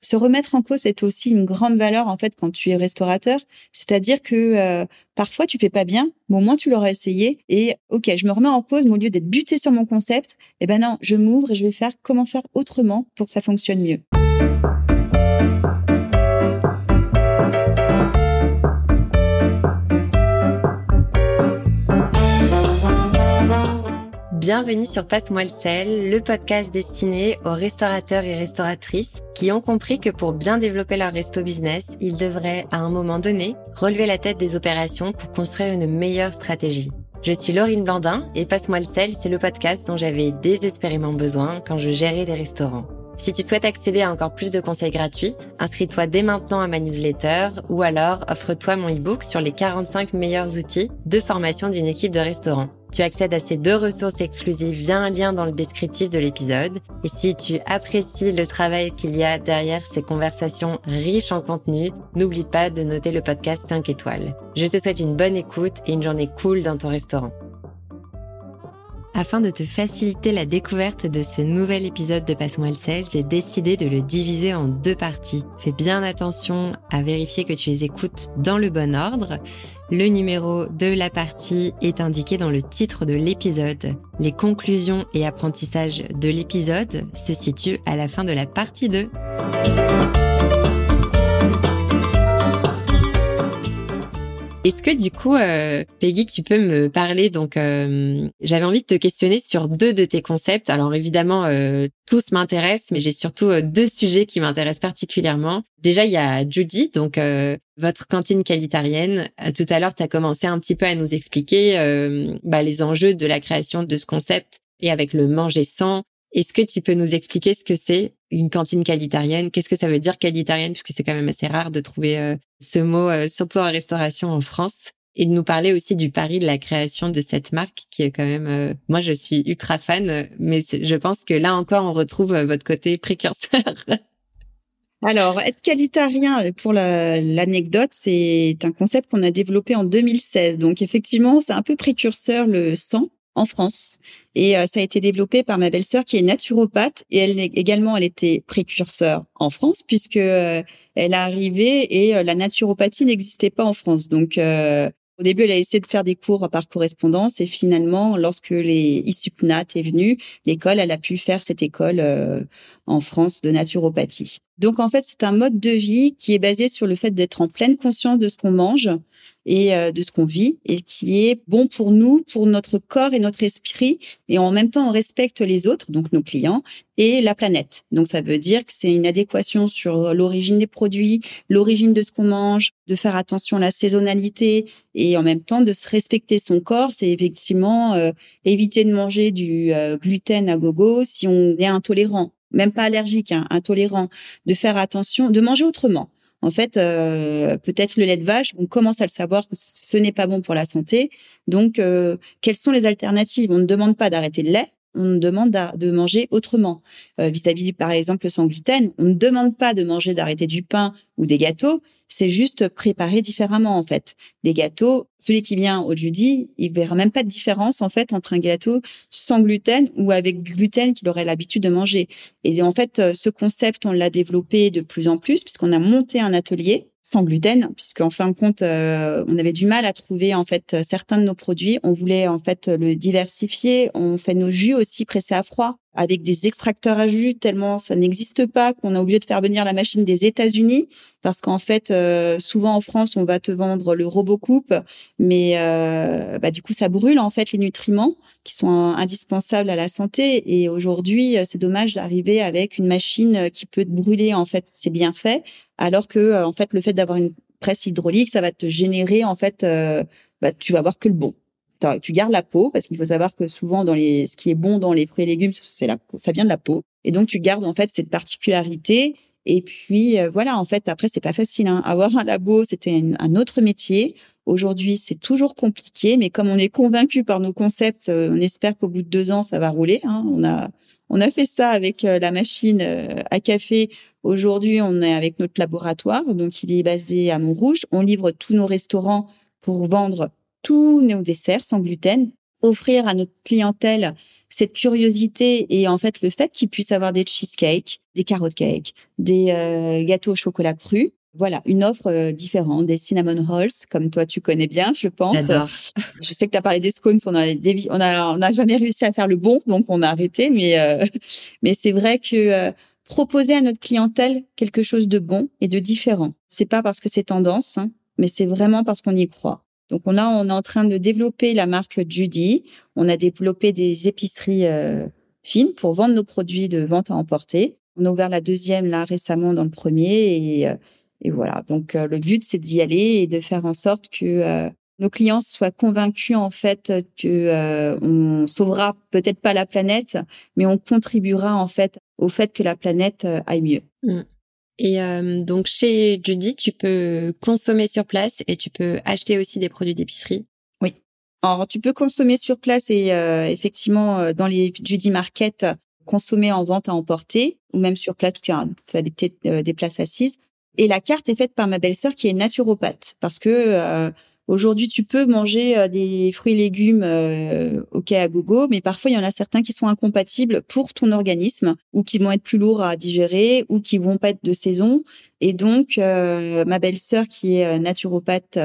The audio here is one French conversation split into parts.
Se remettre en cause est aussi une grande valeur en fait quand tu es restaurateur, c'est-à-dire que euh, parfois tu fais pas bien, mais au moins tu l'auras essayé et ok, je me remets en cause, mais au lieu d'être buté sur mon concept, eh ben non, je m'ouvre et je vais faire comment faire autrement pour que ça fonctionne mieux. Bienvenue sur Passe-moi le sel, le podcast destiné aux restaurateurs et restauratrices qui ont compris que pour bien développer leur resto business, ils devraient à un moment donné relever la tête des opérations pour construire une meilleure stratégie. Je suis Laurine Blandin et Passe-moi le sel, c'est le podcast dont j'avais désespérément besoin quand je gérais des restaurants. Si tu souhaites accéder à encore plus de conseils gratuits, inscris-toi dès maintenant à ma newsletter ou alors offre-toi mon e-book sur les 45 meilleurs outils de formation d'une équipe de restaurant. Tu accèdes à ces deux ressources exclusives via un lien dans le descriptif de l'épisode. Et si tu apprécies le travail qu'il y a derrière ces conversations riches en contenu, n'oublie pas de noter le podcast 5 étoiles. Je te souhaite une bonne écoute et une journée cool dans ton restaurant. Afin de te faciliter la découverte de ce nouvel épisode de Passe-moi le sel, j'ai décidé de le diviser en deux parties. Fais bien attention à vérifier que tu les écoutes dans le bon ordre. Le numéro de la partie est indiqué dans le titre de l'épisode. Les conclusions et apprentissages de l'épisode se situent à la fin de la partie 2. Est-ce que du coup, euh, Peggy, tu peux me parler Donc, euh, j'avais envie de te questionner sur deux de tes concepts. Alors évidemment, euh, tous m'intéressent, mais j'ai surtout deux sujets qui m'intéressent particulièrement. Déjà, il y a Judy, donc votre cantine qualitarienne. Tout à l'heure, tu as commencé un petit peu à nous expliquer bah, les enjeux de la création de ce concept et avec le manger sans, est-ce que tu peux nous expliquer ce que c'est une cantine qualitarienne? Qu'est-ce que ça veut dire qualitarienne? Puisque c'est quand même assez rare de trouver euh, ce mot, euh, surtout en restauration en France. Et de nous parler aussi du pari de la création de cette marque qui est quand même... Euh, moi, je suis ultra fan, mais je pense que là encore, on retrouve votre côté précurseur. Alors, être qualitarien, pour l'anecdote, c'est un concept qu'on a développé en 2016. Donc, effectivement, c'est un peu précurseur le sang en France. Et euh, ça a été développé par ma belle-sœur qui est naturopathe et elle également elle était précurseur en France puisque euh, elle est arrivée et euh, la naturopathie n'existait pas en France. Donc Au début, elle a essayé de faire des cours par correspondance et finalement, lorsque les ISUPNAT est venu, l'école, elle a pu faire cette école euh, en France de naturopathie. Donc en fait, c'est un mode de vie qui est basé sur le fait d'être en pleine conscience de ce qu'on mange, et euh, de ce qu'on vit et qui est bon pour nous, pour notre corps et notre esprit. Et en même temps, on respecte les autres, donc nos clients, et la planète. Donc ça veut dire que c'est une adéquation sur l'origine des produits, l'origine de ce qu'on mange, de faire attention à la saisonnalité et en même temps de se respecter son corps. C'est effectivement euh, éviter de manger du euh, gluten à gogo si on est intolérant même pas allergique, hein, intolérant, de faire attention, de manger autrement. En fait, euh, peut-être le lait de vache, on commence à le savoir que ce n'est pas bon pour la santé. Donc, euh, quelles sont les alternatives? On ne demande pas d'arrêter le lait, on demande de manger autrement. Euh, vis-à-vis, par exemple, sans gluten, on ne demande pas de manger, d'arrêter du pain ou des gâteaux, c'est juste préparé différemment, en fait. Les gâteaux, celui qui vient au jeudi, il verra même pas de différence, en fait, entre un gâteau sans gluten ou avec gluten qu'il aurait l'habitude de manger. Et en fait, ce concept, on l'a développé de plus en plus puisqu'on a monté un atelier sans gluten, puisqu'en fin de compte, euh, on avait du mal à trouver en fait certains de nos produits. On voulait en fait le diversifier. On fait nos jus aussi pressés à froid avec des extracteurs à jus tellement ça n'existe pas qu'on a oublié de faire venir la machine des États-Unis parce qu'en fait euh, souvent en France on va te vendre le robot coupe mais euh, bah, du coup ça brûle en fait les nutriments qui sont indispensables à la santé et aujourd'hui c'est dommage d'arriver avec une machine qui peut brûler en fait c'est bien fait alors que en fait le fait d'avoir une presse hydraulique ça va te générer en fait euh, bah, tu vas voir que le bon tu gardes la peau parce qu'il faut savoir que souvent dans les ce qui est bon dans les fruits et légumes c'est la ça vient de la peau et donc tu gardes en fait cette particularité et puis euh, voilà en fait après c'est pas facile hein. avoir un labo c'était un autre métier aujourd'hui c'est toujours compliqué mais comme on est convaincu par nos concepts euh, on espère qu'au bout de deux ans ça va rouler hein. on a on a fait ça avec euh, la machine à café aujourd'hui on est avec notre laboratoire donc il est basé à Montrouge on livre tous nos restaurants pour vendre tous nos desserts sans gluten, offrir à notre clientèle cette curiosité et en fait le fait qu'ils puissent avoir des cheesecakes, des carottes cakes, des euh, gâteaux au chocolat cru. Voilà, une offre euh, différente, des cinnamon rolls, comme toi tu connais bien, je pense. Je sais que tu as parlé des scones, on a, on a, on a jamais réussi à faire le bon, donc on a arrêté. Mais, euh, mais c'est vrai que proposer à notre clientèle quelque chose de bon et de différent, c'est pas parce que c'est tendance, hein, mais c'est vraiment parce qu'on y croit. Donc là, on est en train de développer la marque Judy. On a développé des épiceries euh, fines pour vendre nos produits de vente à emporter. On a ouvert la deuxième là récemment dans le premier et, euh, et voilà. Donc euh, le but c'est d'y aller et de faire en sorte que nos clients soient convaincus en fait que on sauvera peut-être pas la planète, mais on contribuera en fait au fait que la planète aille mieux. Mmh. Et euh, donc chez Judy, tu peux consommer sur place et tu peux acheter aussi des produits d'épicerie. Oui. Alors tu peux consommer sur place et euh, effectivement euh, dans les Judy Market consommer en vente à emporter ou même sur place tu as, as des, peut-être des places assises. Et la carte est faite par ma belle-sœur qui est naturopathe parce que Aujourd'hui, tu peux manger euh, des fruits et légumes euh, ok à gogo, mais parfois il y en a certains qui sont incompatibles pour ton organisme ou qui vont être plus lourds à digérer ou qui vont pas être de saison. Et donc, euh, ma belle-sœur qui est naturopathe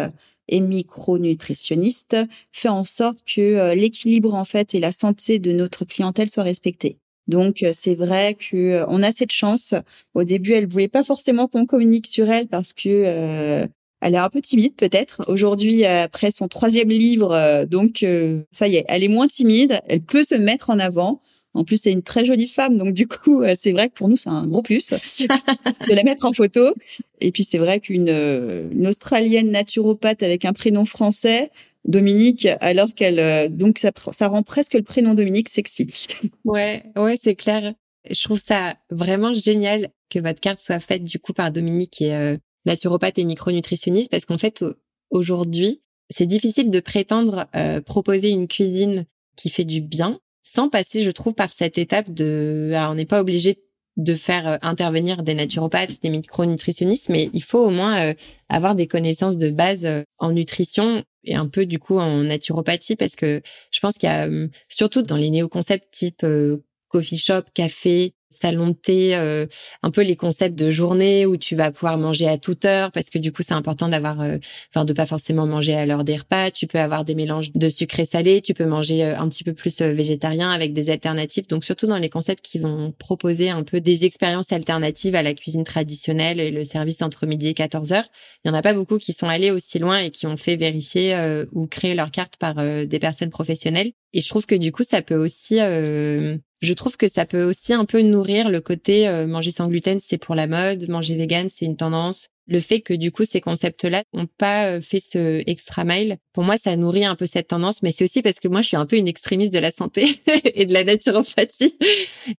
et micronutritionniste fait en sorte que l'équilibre en fait et la santé de notre clientèle soient respectés. Donc c'est vrai que on a cette chance. Au début, elle voulait pas forcément qu'on communique sur elle parce que elle est un peu timide peut-être. Aujourd'hui, après son troisième livre, euh, donc euh, ça y est, elle est moins timide. Elle peut se mettre en avant. En plus, c'est une très jolie femme, donc du coup, euh, c'est vrai que pour nous, c'est un gros plus de la mettre en photo. Et puis, c'est vrai qu'une une Australienne naturopathe avec un prénom français, Dominique, alors qu'elle, donc ça, ça rend presque le prénom Dominique sexy. Ouais, ouais, c'est clair. Je trouve ça vraiment génial que votre carte soit faite du coup par Dominique et naturopathe et micronutritionniste parce qu'en fait aujourd'hui c'est difficile de prétendre euh, proposer une cuisine qui fait du bien sans passer je trouve par cette étape de alors on n'est pas obligé de faire euh, intervenir des naturopathes, des micronutritionnistes, mais il faut au moins euh, avoir des connaissances de base en nutrition et un peu du coup en naturopathie parce que je pense qu'il y a surtout dans les néo-concepts type coffee shop, café, salon de thé, euh, un peu les concepts de journée où tu vas pouvoir manger à toute heure parce que du coup c'est important d'avoir, euh, enfin de pas forcément manger à l'heure des repas. Tu peux avoir des mélanges de sucré salé, tu peux manger euh, un petit peu plus végétarien avec des alternatives. Donc surtout dans les concepts qui vont proposer un peu des expériences alternatives à la cuisine traditionnelle et le service entre midi et 14 heures. Il y en a pas beaucoup qui sont allés aussi loin et qui ont fait vérifier ou créer leur carte par des personnes professionnelles. Et je trouve que du coup ça peut aussi je trouve que ça peut aussi un peu nourrir le côté euh, manger sans gluten, c'est pour la mode, manger vegan, c'est une tendance. Le fait que du coup ces concepts-là n'ont pas euh, fait ce extra mile, pour moi ça nourrit un peu cette tendance, mais c'est aussi parce que moi je suis un peu une extrémiste de la santé et de la naturopathie.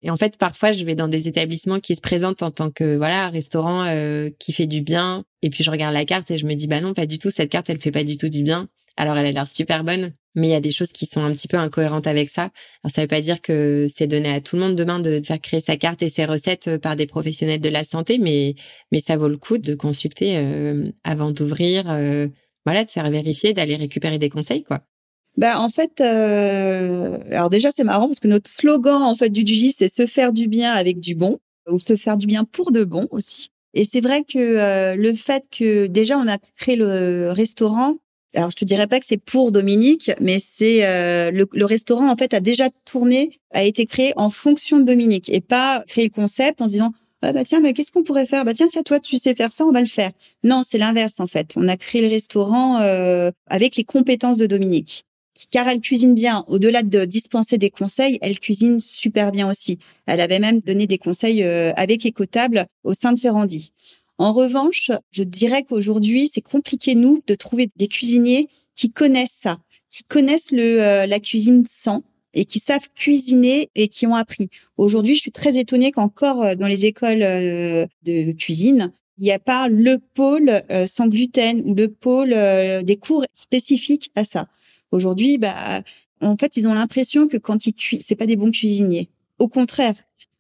Et en fait parfois je vais dans des établissements qui se présentent en tant que voilà restaurant euh, qui fait du bien, et puis je regarde la carte et je me dis bah non pas du tout cette carte elle fait pas du tout du bien. Alors elle a l'air super bonne, mais il y a des choses qui sont un petit peu incohérentes avec ça. Alors ça veut pas dire que c'est donné à tout le monde demain de faire créer sa carte et ses recettes euh, par des professionnels de la santé, mais mais ça vaut le coup de consulter euh, avant d'ouvrir, euh, voilà, de faire vérifier, d'aller récupérer des conseils, quoi. Bah en fait, alors déjà c'est marrant parce que notre slogan en fait du Julie c'est se faire du bien avec du bon ou se faire du bien pour de bon aussi. Et c'est vrai que le fait que déjà on a créé le restaurant alors je te dirais pas que c'est pour Dominique, mais c'est euh, le, restaurant en fait a déjà tourné, a été créé en fonction de Dominique et pas créé le concept en disant ah bah tiens mais qu'est-ce qu'on pourrait faire? Bah tiens tiens toi tu sais faire ça on va le faire. Non c'est l'inverse en fait. On a créé le restaurant euh, avec les compétences de Dominique. Car elle cuisine bien, au-delà de dispenser des conseils, elle cuisine super bien aussi. Elle avait même donné des conseils euh, avec Écotable au sein de Ferrandi. En revanche, je dirais qu'aujourd'hui, c'est compliqué, nous, de trouver des cuisiniers qui connaissent ça, qui connaissent le, euh, la cuisine sans et qui savent cuisiner et qui ont appris. Aujourd'hui, je suis très étonnée qu'encore euh, dans les écoles euh, de cuisine, il n'y a pas le pôle sans gluten ou le pôle des cours spécifiques à ça. Aujourd'hui, bah, en fait, ils ont l'impression que quand ils cuisent, c'est pas des bons cuisiniers. Au contraire,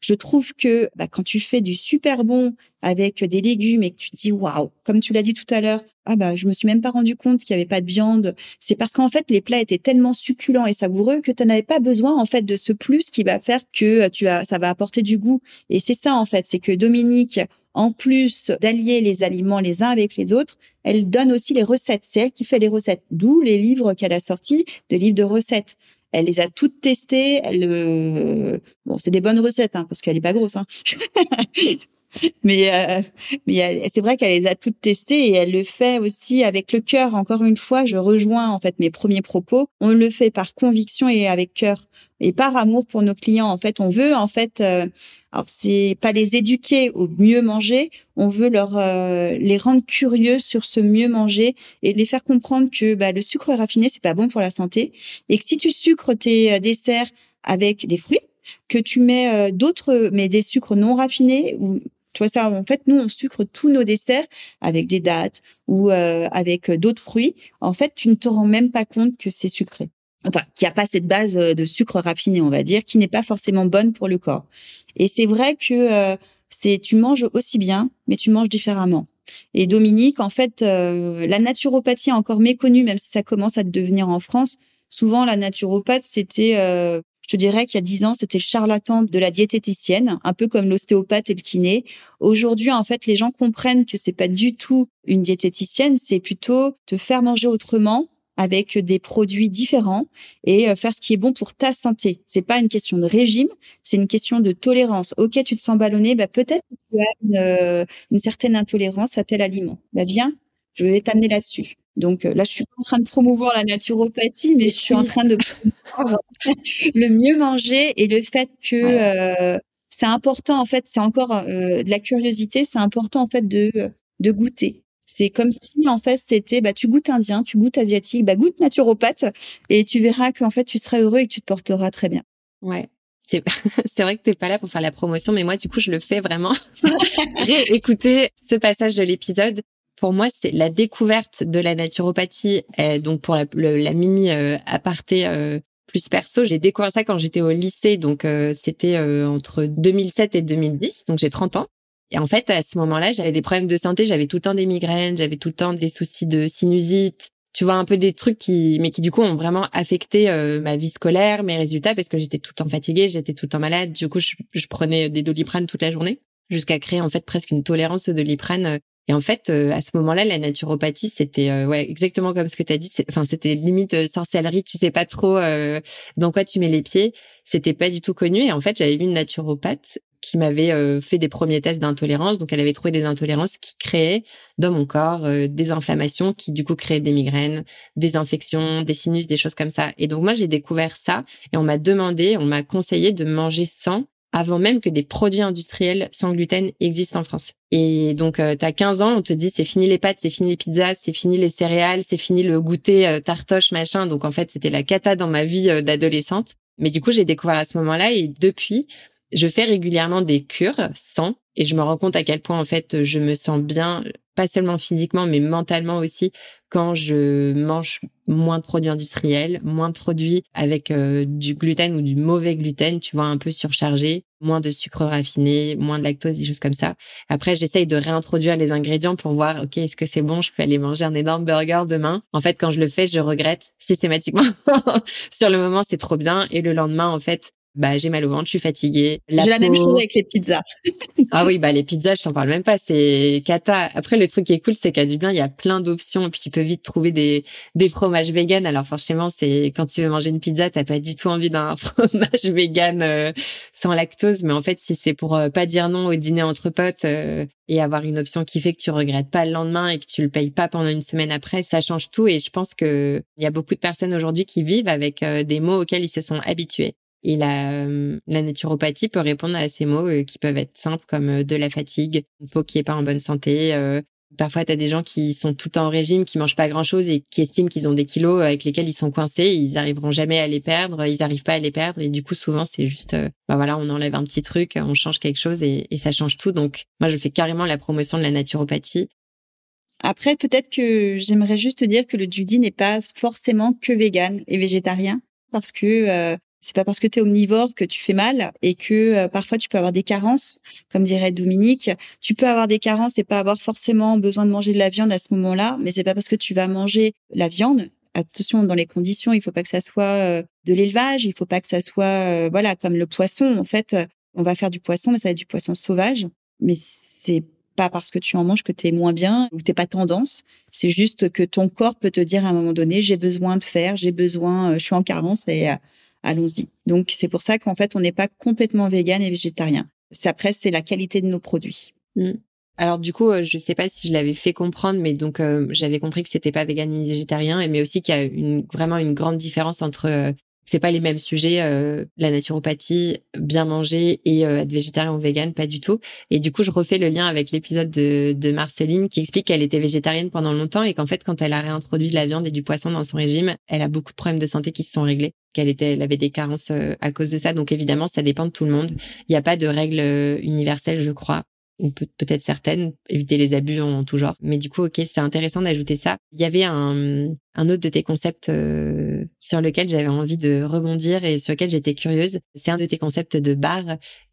je trouve que bah, quand tu fais du super bon avec des légumes et que tu te dis waouh, comme tu l'as dit tout à l'heure, ah bah je me suis même pas rendu compte qu'il y avait pas de viande. C'est parce qu'en fait les plats étaient tellement succulents et savoureux que tu n'avais pas besoin en fait de ce plus qui va faire que tu as ça va apporter du goût. Et c'est ça en fait, c'est que Dominique en plus d'allier les aliments les uns avec les autres, elle donne aussi les recettes. C'est elle qui fait les recettes, d'où les livres qu'elle a sortis, de livres de recettes. Elle les a toutes testées. Euh, bon, c'est des bonnes recettes hein, parce qu'elle est pas grosse. Hein. mais euh, mais c'est vrai qu'elle les a toutes testées et elle le fait aussi avec le cœur. Encore une fois, je rejoins en fait mes premiers propos. On le fait par conviction et avec cœur et par amour pour nos clients. En fait, on veut en fait, euh, alors c'est pas les éduquer au mieux manger, on veut leur euh, les rendre curieux sur ce mieux manger et les faire comprendre que bah, le sucre raffiné c'est pas bon pour la santé et que si tu sucres tes euh, desserts avec des fruits, que tu mets d'autres mais des sucres non raffinés ou tu vois ça, en fait, nous, on sucre tous nos desserts avec des dattes ou avec d'autres fruits. En fait, tu ne te rends même pas compte que c'est sucré enfin, qui a pas cette base euh, de sucre raffiné, on va dire, qui n'est pas forcément bonne pour le corps. Et c'est vrai que euh, c'est tu manges aussi bien, mais tu manges différemment. Et Dominique, en fait, euh, la naturopathie est encore méconnue, même si ça commence à devenir en France. Souvent, la naturopathe, c'était, je te dirais qu'il y a dix ans, c'était charlatan de la diététicienne, un peu comme l'ostéopathe et le kiné. Aujourd'hui, en fait, les gens comprennent que c'est pas du tout une diététicienne, c'est plutôt te faire manger autrement, avec des produits différents et euh, faire ce qui est bon pour ta santé. C'est pas une question de régime, c'est une question de tolérance. Ok, tu te sens ballonné, bah peut-être que tu as une, euh, certaine intolérance à tel aliment. Bah viens, je vais t'amener là-dessus. Donc euh, là, je suis en train de promouvoir la naturopathie, mais je suis en train de promouvoir le mieux manger et le fait que c'est important en fait, c'est encore de la curiosité, c'est important en fait de de goûter c'est comme si en fait c'était bah tu goûtes indien, tu goûtes asiatique, bah goûte naturopathe et tu verras qu'en fait tu seras heureux et que tu te porteras très bien. Ouais. C'est c'est vrai que t'es pas là pour faire la promotion, mais moi du coup je le fais vraiment. Écoutez ce passage de l'épisode. Pour moi, c'est la découverte de la naturopathie. donc pour la, la mini euh, aparté euh, plus perso, j'ai découvert ça quand j'étais au lycée, donc euh, c'était entre 2007 et 2010, donc j'ai 30 ans. Et en fait, à ce moment-là, j'avais des problèmes de santé, j'avais tout le temps des migraines, j'avais tout le temps des soucis de sinusite. tu vois un peu des trucs qui mais qui du coup ont vraiment affecté euh, ma vie scolaire mes résultats parce que j'étais tout le temps fatiguée j'étais tout le temps malade du coup je, je prenais des doliprane toute la journée jusqu'à créer en fait presque une tolérance au doliprane euh, et en fait, euh, à ce moment-là, la naturopathie, c'était ouais exactement comme ce que tu as dit. Enfin, c'était limite sorcellerie. Tu sais pas trop dans quoi tu mets les pieds. C'était pas du tout connu. Et en fait, j'avais vu une naturopathe qui m'avait euh, fait des premiers tests d'intolérance. Donc, elle avait trouvé des intolérances qui créaient dans mon corps euh, des inflammations qui, du coup, créaient des migraines, des infections, des sinus, des choses comme ça. Et donc, moi, j'ai découvert ça et on m'a demandé, on m'a conseillé de manger sans avant même que des produits industriels sans gluten existent en France. Et donc, euh, tu as 15 ans, on te dit c'est fini les pâtes, c'est fini les pizzas, c'est fini les céréales, c'est fini le goûter tartoche, machin. Donc, en fait, c'était la cata dans ma vie d'adolescente. Mais du coup, j'ai découvert à ce moment-là et depuis, je fais régulièrement des cures sans et je me rends compte à quel point en fait je me sens bien pas seulement physiquement mais mentalement aussi quand je mange moins de produits industriels, moins de produits avec euh, du gluten ou du mauvais gluten, tu vois un peu surchargé, moins de sucre raffiné, moins de lactose, des choses comme ça. Après, j'essaye de réintroduire les ingrédients pour voir OK, est-ce que c'est bon, je peux aller manger un énorme burger demain. En fait, quand je le fais, je regrette systématiquement. Sur le moment, c'est trop bien et le lendemain en fait, bah j'ai mal au ventre, je suis fatiguée. J'ai la même chose avec les pizzas. ah oui, bah les pizzas, je t'en parle même pas, c'est cata. Après le truc qui est cool, c'est qu'à Dublin, il y a plein d'options et puis tu peux vite trouver des des fromages véganes. Alors forcément, c'est quand tu veux manger une pizza, t'as pas du tout envie d'un fromage vegan euh, sans lactose, mais en fait, si c'est pour euh, pas dire non au dîner entre potes euh, et avoir une option qui fait que tu regrettes pas le lendemain et que tu le payes pas pendant une semaine après, ça change tout et je pense que il y a beaucoup de personnes aujourd'hui qui vivent avec des mots auxquels ils se sont habitués. Et la, euh, la naturopathie peut répondre à ces mots euh, qui peuvent être simples comme euh, de la fatigue, une peau qui est pas en bonne santé. parfois, tu as des gens qui sont tout en régime, qui mangent pas grand-chose et qui estiment qu'ils ont des kilos avec lesquels ils sont coincés. Ils arriveront jamais à les perdre, ils arrivent pas à les perdre. Et du coup, souvent, c'est juste, bah voilà, on enlève un petit truc, on change quelque chose et, ça change tout. Donc, moi, je fais carrément la promotion de la naturopathie. Après, peut-être que j'aimerais juste te dire que le Judy n'est pas forcément que vegan et végétarien parce que c'est pas parce que tu es omnivore que tu fais mal et que euh, parfois tu peux avoir des carences, comme dirait Dominique. Tu peux avoir des carences et pas avoir forcément besoin de manger de la viande à ce moment-là, mais c'est pas parce que tu vas manger la viande. Attention dans les conditions, il faut pas que ça soit euh, de l'élevage, il faut pas que ça soit euh, voilà comme le poisson. En fait, on va faire du poisson, mais ça va être du poisson sauvage. Mais c'est pas parce que tu en manges que tu es moins bien ou que t'es pas tendance. C'est juste que ton corps peut te dire à un moment donné, j'ai besoin de faire, j'ai besoin, je suis en carence et allons-y. Donc c'est pour ça qu'en fait on n'est pas complètement vegan et végétarien. Après c'est la qualité de nos produits. Mmh. Alors du coup, euh, je sais pas si je l'avais fait comprendre, mais donc euh, j'avais compris que c'était pas vegan ni végétarien, mais aussi qu'il y a une, vraiment une grande différence entre euh, c'est pas les mêmes sujets, euh, la naturopathie, bien manger et euh, être végétarien ou vegan, pas du tout. Et du coup, je refais le lien avec l'épisode de, de Marceline qui explique qu'elle était végétarienne pendant longtemps et qu'en fait, quand elle a réintroduit de la viande et du poisson dans son régime, elle a beaucoup de problèmes de santé qui se sont réglés, qu'elle était, elle avait des carences euh, à cause de ça. Donc évidemment, ça dépend de tout le monde. Il n'y a pas de règle universelle, je crois ou peut-être certaines, éviter les abus en tout genre. Mais du coup, ok, c'est intéressant d'ajouter ça. Il y avait un, un autre de tes concepts euh, sur lequel j'avais envie de rebondir et sur lequel j'étais curieuse. C'est un de tes concepts de bar.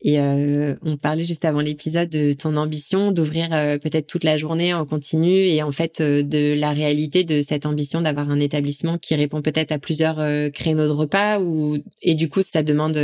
Et euh, on parlait juste avant l'épisode de ton ambition d'ouvrir euh, peut-être toute la journée en continu et en fait de la réalité de cette ambition d'avoir un établissement qui répond peut-être à plusieurs créneaux de repas ou et du coup ça demande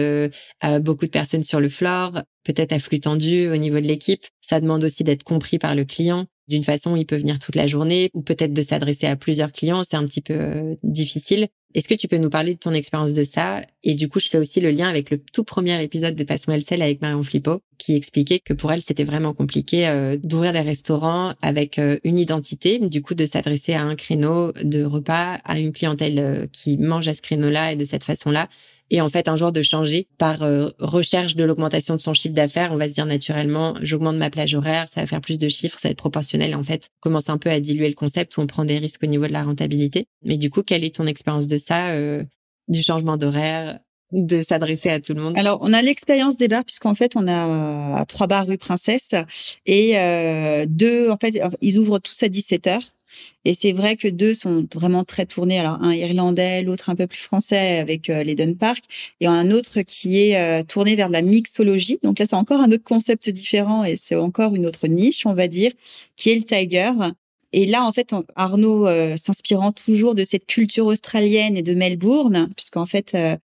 à beaucoup de personnes sur le floor, peut-être à flux tendu au niveau de l'équipe. Ça demande aussi d'être compris par le client d'une façon il peut venir toute la journée ou peut-être de s'adresser à plusieurs clients, c'est un petit peu euh, difficile. Est-ce que tu peux nous parler de ton expérience de ça? Et du coup, je fais aussi le lien avec le tout premier épisode de Passe-moi le sel avec Marion Flippo, qui expliquait que pour elle, c'était vraiment compliqué euh, d'ouvrir des restaurants avec euh, une identité, du coup, de s'adresser à un créneau de repas, à une clientèle qui mange à ce créneau-là et de cette façon-là, et en fait un jour de changer par euh, recherche de l'augmentation de son chiffre d'affaires, on va se dire naturellement, j'augmente ma plage horaire, ça va faire plus de chiffres, ça va être proportionnel. En fait, commence un peu à diluer le concept où on prend des risques au niveau de la rentabilité. Mais du coup, quelle est ton expérience de ça, euh, du changement d'horaire, de s'adresser à tout le monde? Alors, on a l'expérience des bars puisqu'en fait, on a trois bars rue Princesse et euh, deux, en fait, ils ouvrent tous à 17 heures. Et c'est vrai que deux sont vraiment très tournés. Alors un irlandais, l'autre un peu plus français avec euh, l'Eden Park, et un autre qui est euh, tourné vers la mixologie. Donc là, c'est encore un autre concept différent et c'est encore une autre niche, on va dire, qui est le Tiger. Et là, en fait, Arnaud, s'inspirant toujours de cette culture australienne et de Melbourne, puisqu'en fait,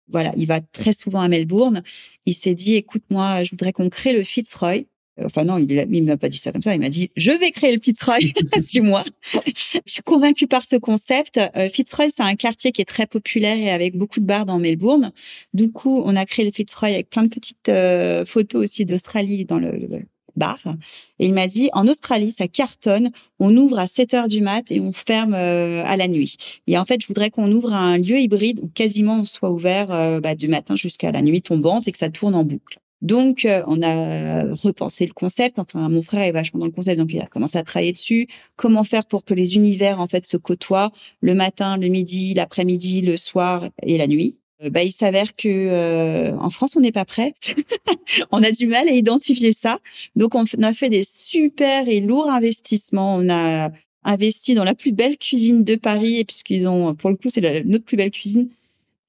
voilà, il va très souvent à Melbourne. Il s'est dit, écoute, moi, je voudrais qu'on crée le Fitzroy. Enfin non, il ne m'a pas dit ça comme ça. Il m'a dit, je vais créer le Fitzroy, suis-moi. je suis convaincue par ce concept. Euh, Fitzroy, c'est un quartier qui est très populaire et avec beaucoup de bars dans Melbourne. Du coup, on a créé le Fitzroy avec plein de petites euh, photos aussi d'Australie dans le, bar. Et il m'a dit, en Australie, ça cartonne. On ouvre à 7 heures du mat et on ferme euh, à la nuit. Et en fait, je voudrais qu'on ouvre un lieu hybride où quasiment on soit ouvert bah, du matin jusqu'à la nuit tombante et que ça tourne en boucle. Donc, euh, on a repensé le concept. Enfin, mon frère est vachement dans le concept, donc il a commencé à travailler dessus. Comment faire pour que les univers en fait se côtoient le matin, le midi, l'après-midi, le soir et la nuit? Euh, bah, il s'avère que euh, en France, on n'est pas prêt. on a du mal à identifier ça. Donc, on a fait des super et lourds investissements. On a investi dans la plus belle cuisine de Paris, puisqu'ils ont, pour le coup, c'est notre plus belle cuisine.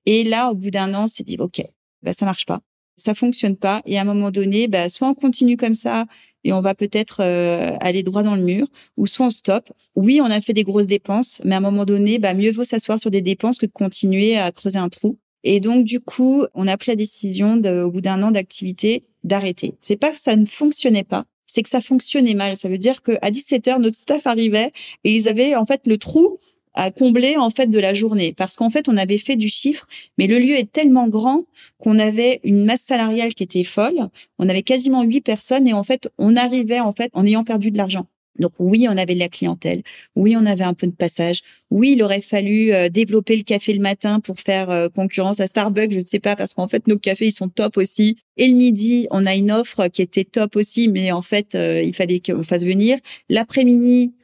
Et là, au bout d'un an, on s'est dit, OK, bah, ça marche pas ça fonctionne pas. Et à un moment donné, bah, soit on continue comme ça et on va peut-être euh, aller droit dans le mur, ou soit on stoppe. Oui, on a fait des grosses dépenses, mais à un moment donné, bah, mieux vaut s'asseoir sur des dépenses que de continuer à creuser un trou. Et donc, du coup, on a pris la décision, de, au bout d'un an d'activité, d'arrêter. C'est pas que ça ne fonctionnait pas, c'est que ça fonctionnait mal. Ça veut dire qu'à 17 heures, notre staff arrivait et ils avaient en fait le trou à combler en fait de la journée parce qu'en fait on avait fait du chiffre mais le lieu est tellement grand qu'on avait une masse salariale qui était folle on avait quasiment huit personnes et en fait on arrivait en fait en ayant perdu de l'argent donc oui, on avait de la clientèle. Oui, on avait un peu de passage. Oui, il aurait fallu euh, développer le café le matin pour faire euh, concurrence à Starbucks, je ne sais pas, parce qu'en fait, nos cafés, ils sont top aussi. Et le midi, on a une offre qui était top aussi, mais en fait, euh, il fallait qu'on fasse venir. L'après-midi,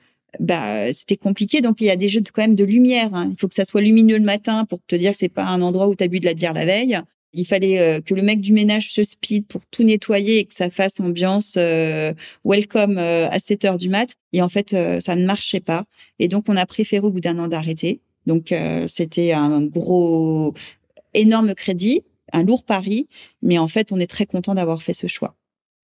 bah c'était compliqué. Donc il y a des jeux de, quand même de lumière. Hein. Il faut que ça soit lumineux le matin pour te dire que c'est pas un endroit où tu as bu de la bière la veille. Il fallait euh, que le mec du ménage se speed pour tout nettoyer et que ça fasse ambiance euh, welcome euh, à 7 heures du mat. Et en fait, ça ne marchait pas. Et donc, on a préféré au bout d'un an d'arrêter. Donc, c'était un gros, énorme crédit, un lourd pari. Mais en fait, on est très content d'avoir fait ce choix.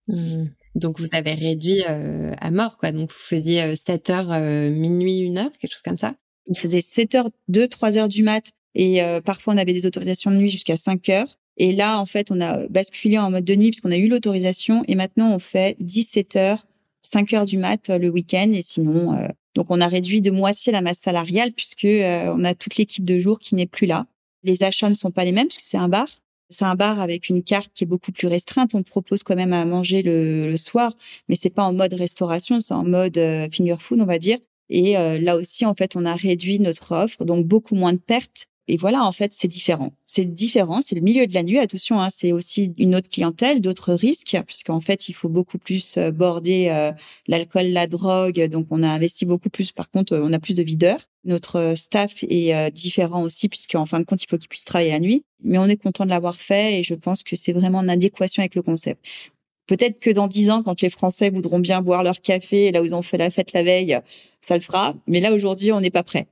Mmh. Donc vous avez réduit euh, à mort, quoi. Donc vous faisiez 7 euh, heures, euh, minuit, une heure, quelque chose comme ça On faisait 7 heures, 2, 3 heures du mat. Et parfois on avait des autorisations de nuit jusqu'à 5 heures. Et là, en fait, on a basculé en mode de nuit puisqu'on a eu l'autorisation. Et maintenant, on fait 17 heures, 5 heures du mat le week-end. Et sinon, donc on a réduit de moitié la masse salariale puisque on a toute l'équipe de jour qui n'est plus là. Les achats ne sont pas les mêmes puisque c'est un bar. C'est un bar avec une carte qui est beaucoup plus restreinte. On propose quand même à manger le, soir, mais c'est pas en mode restauration, c'est en mode euh, finger food, on va dire. Et euh, là aussi, en fait, on a réduit notre offre, donc beaucoup moins de pertes et voilà, en fait, c'est différent. C'est différent, c'est le milieu de la nuit. Attention, hein, c'est aussi une autre clientèle, d'autres risques, puisqu'en fait, il faut beaucoup plus euh, border euh, l'alcool, la drogue. Donc, on a investi beaucoup plus. Par contre, on a plus de videurs. Notre staff est euh, différent aussi, puisqu'en fin de compte, il faut qu'ils puissent travailler la nuit. Mais on est content de l'avoir fait et je pense que c'est vraiment en adéquation avec le concept. Peut-être que dans dix ans, quand les Français voudront bien boire leur café là où ils ont fait la fête la veille, ça le fera. Mais là, aujourd'hui, on n'est pas prêt.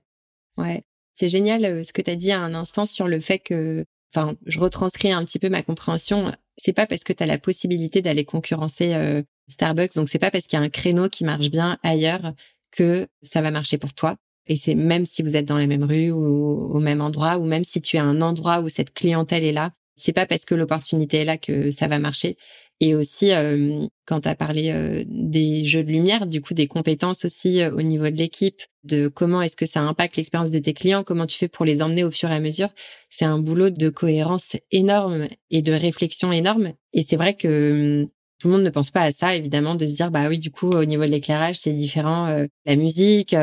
Ouais. C'est génial euh, ce que tu as dit à un instant sur le fait que, enfin, je retranscris un petit peu ma compréhension. C'est pas parce que tu as la possibilité d'aller concurrencer euh, Starbucks, donc c'est pas parce qu'il y a un créneau qui marche bien ailleurs que ça va marcher pour toi. Et c'est même si vous êtes dans la même rue ou au même endroit, ou même si tu as un endroit où cette clientèle est là, c'est pas parce que l'opportunité est là que ça va marcher. Et aussi, euh, quand tu as parlé euh, des jeux de lumière, du coup, des compétences aussi euh, au niveau de l'équipe, de comment est-ce que ça impacte l'expérience de tes clients, comment tu fais pour les emmener au fur et à mesure, c'est un boulot de cohérence énorme et de réflexion énorme. Et c'est vrai que hum, tout le monde ne pense pas à ça, évidemment, de se dire, bah oui, du coup, au niveau de l'éclairage, c'est différent, la musique,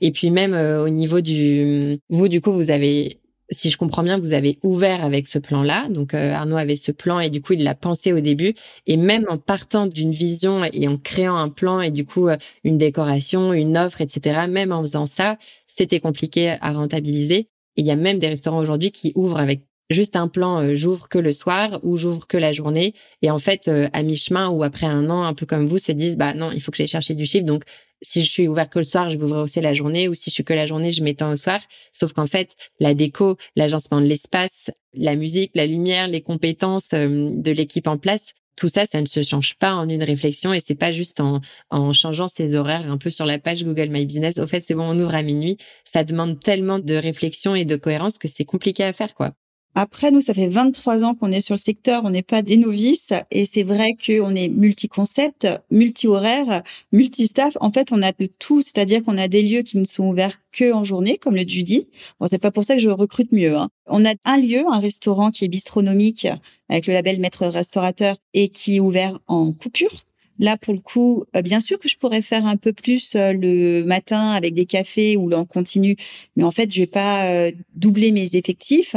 et puis même au niveau du... Hum, vous, du coup, vous avez si je comprends bien, vous avez ouvert avec ce plan-là. Donc euh, Arnaud avait ce plan et du coup il l'a pensé au début. Et même en partant d'une vision et en créant un plan et du coup euh, une décoration, une offre, etc. Même en faisant ça, c'était compliqué à rentabiliser. Et il y a même des restaurants aujourd'hui qui ouvrent avec juste un plan euh, j'ouvre que le soir ou j'ouvre que la journée et en fait à mi-chemin ou après un an un peu comme vous se disent bah non il faut que j'aille chercher du chiffre donc si je suis ouvert que le soir, je vais ouvrir aussi la journée, ou si je suis que la journée, je m'étends au soir. Sauf qu'en fait, la déco, l'agencement de l'espace, la musique, la lumière, les compétences euh, de l'équipe en place tout ça, ça ne se change pas en une réflexion et c'est pas juste en, en changeant ses horaires un peu sur la page Google My Business. Au fait, c'est bon, on ouvre à minuit. Ça demande tellement de réflexion et de cohérence que c'est compliqué à faire, quoi. Après, nous, ça fait 23 ans qu'on est sur le secteur, on n'est pas des novices, et c'est vrai qu'on est multi-concept, multi-horaire, multi-staff. En fait, on a de tout, c'est-à-dire qu'on a des lieux qui ne sont ouverts que en journée, comme le Judy. Bon, c'est pas pour ça que je recrute mieux. Hein. On a un lieu, un restaurant qui est bistronomique, avec le label maître restaurateur, et qui est ouvert en coupure. Là, pour le coup, euh, bien sûr que je pourrais faire un peu plus euh, le matin avec des cafés ou en continu, mais en fait, je vais pas euh, doubler mes effectifs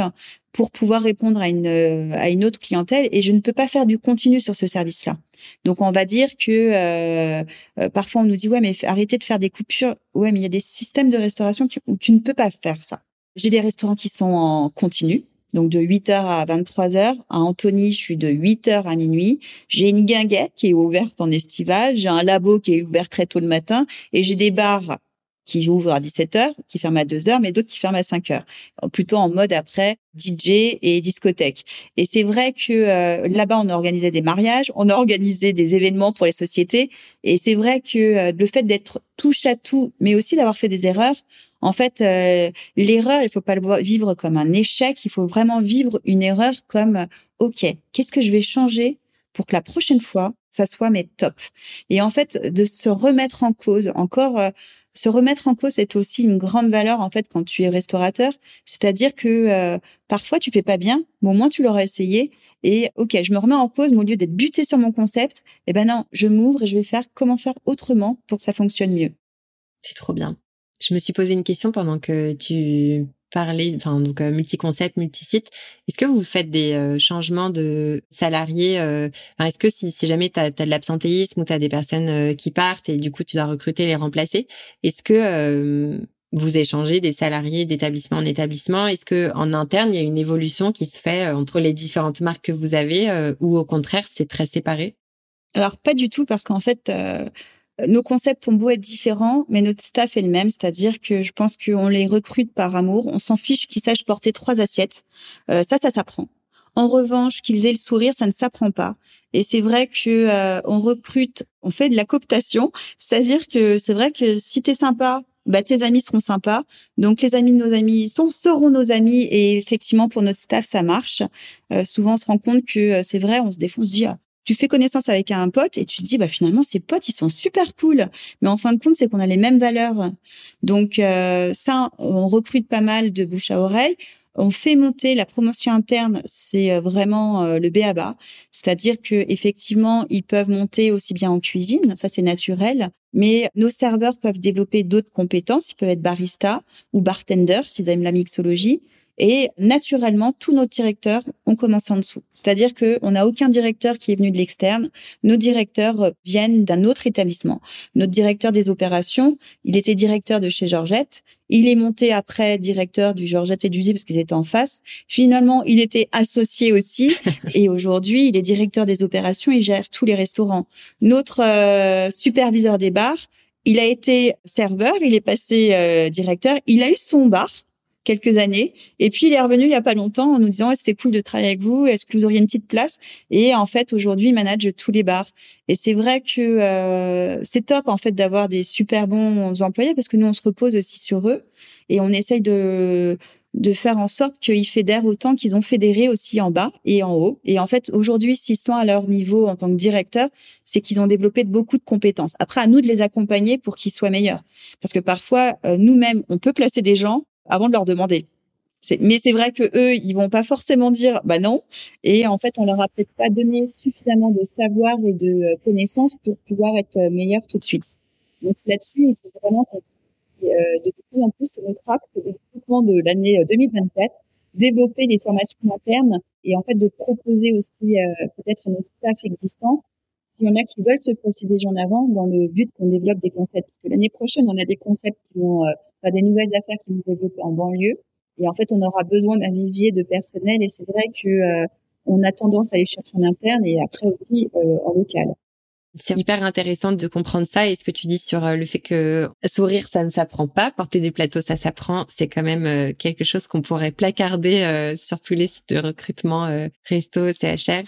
pour pouvoir répondre à une à une autre clientèle et je ne peux pas faire du continu sur ce service-là. Donc on va dire que parfois on nous dit ouais mais arrêtez de faire des coupures. Ouais mais il y a des systèmes de restauration où tu ne peux pas faire ça. J'ai des restaurants qui sont en continu donc de 8h à 23h. À Antony, je suis de 8h à minuit. J'ai une guinguette qui est ouverte en estival. J'ai un labo qui est ouvert très tôt le matin. Et j'ai des bars qui ouvrent à 17h, qui ferment à 2h, mais d'autres qui ferment à 5h. Plutôt en mode après DJ et discothèque. Et c'est vrai que euh, là-bas, on a organisé des mariages, on a organisé des événements pour les sociétés. Et c'est vrai que euh, le fait d'être touche à tout, mais aussi d'avoir fait des erreurs, en fait, euh, l'erreur, il faut pas le vivre comme un échec, il faut vraiment vivre une erreur comme OK, qu'est-ce que je vais changer pour que la prochaine fois, ça soit mes top. Et en fait, de se remettre en cause, encore euh, se remettre en cause, c'est aussi une grande valeur en fait quand tu es restaurateur. C'est-à-dire que euh, parfois tu fais pas bien, mais au moins tu l'auras essayé. Et ok, je me remets en cause, mais au lieu d'être buté sur mon concept, eh ben non, je m'ouvre et je vais faire comment faire autrement pour que ça fonctionne mieux. C'est trop bien. Je me suis posé une question pendant que tu parlais, enfin donc euh, multi-concept, multi-site. Est-ce que vous faites des euh, changements de salariés euh, Est-ce que si, si jamais tu as, de l'absentéisme ou tu as des personnes qui partent et du coup tu dois recruter, les remplacer, est-ce que vous échangez des salariés d'établissement en établissement? Est-ce que en interne il y a une évolution qui se fait entre les différentes marques que vous avez ou au contraire c'est très séparé? Alors pas du tout parce qu'en fait nos concepts ont beau être différents, mais notre staff est le même, c'est-à-dire que je pense qu'on les recrute par amour. On s'en fiche qu'ils sachent porter trois assiettes. Euh, ça, ça s'apprend. En revanche, qu'ils aient le sourire, ça ne s'apprend pas. Et c'est vrai que euh, on recrute, on fait de la cooptation, c'est-à-dire que c'est vrai que si t'es sympa, bah tes amis seront sympas. Donc les amis de nos amis sont seront nos amis et effectivement pour notre staff ça marche. Euh, souvent on se rend compte que c'est vrai, on se défonce, on se dit ah, tu fais connaissance avec un pote et tu te dis bah finalement ces potes ils sont super cool. Mais en fin de compte c'est qu'on a les mêmes valeurs. Donc euh, ça on recrute pas mal de bouche à oreille. On fait monter la promotion interne, c'est euh, vraiment euh, le B à bas, c'est-à-dire que effectivement ils peuvent monter aussi bien en cuisine, ça c'est naturel, mais nos serveurs peuvent développer d'autres compétences, ils peuvent être barista ou bartender s'ils aiment la mixologie. Et naturellement, tous nos directeurs ont commencé en dessous. C'est-à-dire qu'on n'a aucun directeur qui est venu de l'externe. Nos directeurs viennent d'un autre établissement. Notre directeur des opérations, il était directeur de chez Georgette. Il est monté après directeur du Georgette et du Zi parce qu'ils étaient en face. Finalement, il était associé aussi. et aujourd'hui, il est directeur des opérations. Il gère tous les restaurants. Notre euh, superviseur des bars, il a été serveur, il est passé euh, directeur. Il a eu son bar quelques années. Et puis il est revenu il y a pas longtemps en nous disant c'était cool de travailler avec vous. Est-ce que vous auriez une petite place? Et en fait aujourd'hui il manage tous les bars. Et c'est vrai que euh, c'est top en fait d'avoir des super bons employés parce que nous on se repose aussi sur eux et on essaye de de faire en sorte qu'ils fédèrent autant qu'ils ont fédéré aussi en bas et en haut. Et en fait, aujourd'hui, s'ils sont à leur niveau en tant que directeur, c'est qu'ils ont développé beaucoup de compétences. Après, à nous de les accompagner pour qu'ils soient meilleurs. Parce que parfois, euh, nous-mêmes, on peut placer des gens, avant de leur demander. Mais c'est vrai que eux, ils vont pas forcément dire bah non. Et en fait, on leur a peut-être pas donné suffisamment de savoir et de euh, connaissances pour pouvoir être euh, meilleurs tout de suite. Donc là-dessus, il faut vraiment euh, de plus en plus, notre axe le développement de l'année 2024, euh, développer les formations internes et en fait de proposer aussi peut-être nos staffs existants s'il y en a qui veulent se placer déjà en avant dans le but qu'on développe des concepts. Parce que l'année prochaine, on a des concepts qui vont, euh, des nouvelles affaires qui vont se développer en banlieue. Et en fait, on aura besoin d'un vivier de personnel. Et c'est vrai que euh, on a tendance à aller chercher en interne et après aussi euh, en local. C'est hyper intéressant de comprendre ça et ce que tu dis sur le fait que sourire ça ne s'apprend pas, porter des plateaux ça s'apprend, c'est quand même quelque chose qu'on pourrait placarder sur tous les sites de recrutement resto, CHR.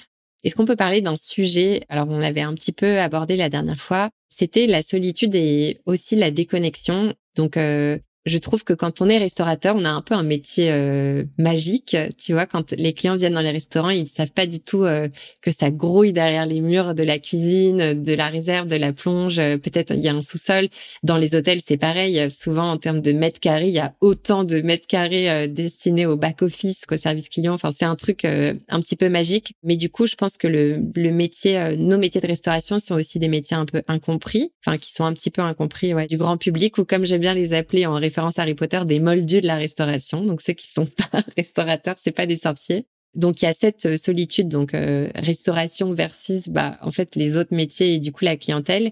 Est-ce qu'on peut parler d'un sujet? Alors, on l'avait un petit peu abordé la dernière fois. C'était la solitude et aussi la déconnexion. Donc, euh, je trouve que quand on est restaurateur, on a un peu un métier euh, magique. Tu vois, quand les clients viennent dans les restaurants, ils savent pas du tout euh, que ça grouille derrière les murs de la cuisine, de la réserve, de la plonge. Peut-être il y a un sous-sol. Dans les hôtels, c'est pareil. Souvent, en termes de mètres carrés, il y a autant de mètres carrés euh, destinés au back-office qu'au service client. Enfin, c'est un truc un petit peu magique. Mais du coup, je pense que le, le métier, nos métiers de restauration sont aussi des métiers un peu incompris, enfin qui sont un petit peu incompris ouais, du grand public ou comme j'aime bien les appeler en à Harry Potter des moldus de la restauration. Donc ceux qui sont pas restaurateurs, c'est pas des sorciers. Donc il y a cette euh, solitude, donc euh, restauration versus bah en fait les autres métiers et du coup la clientèle.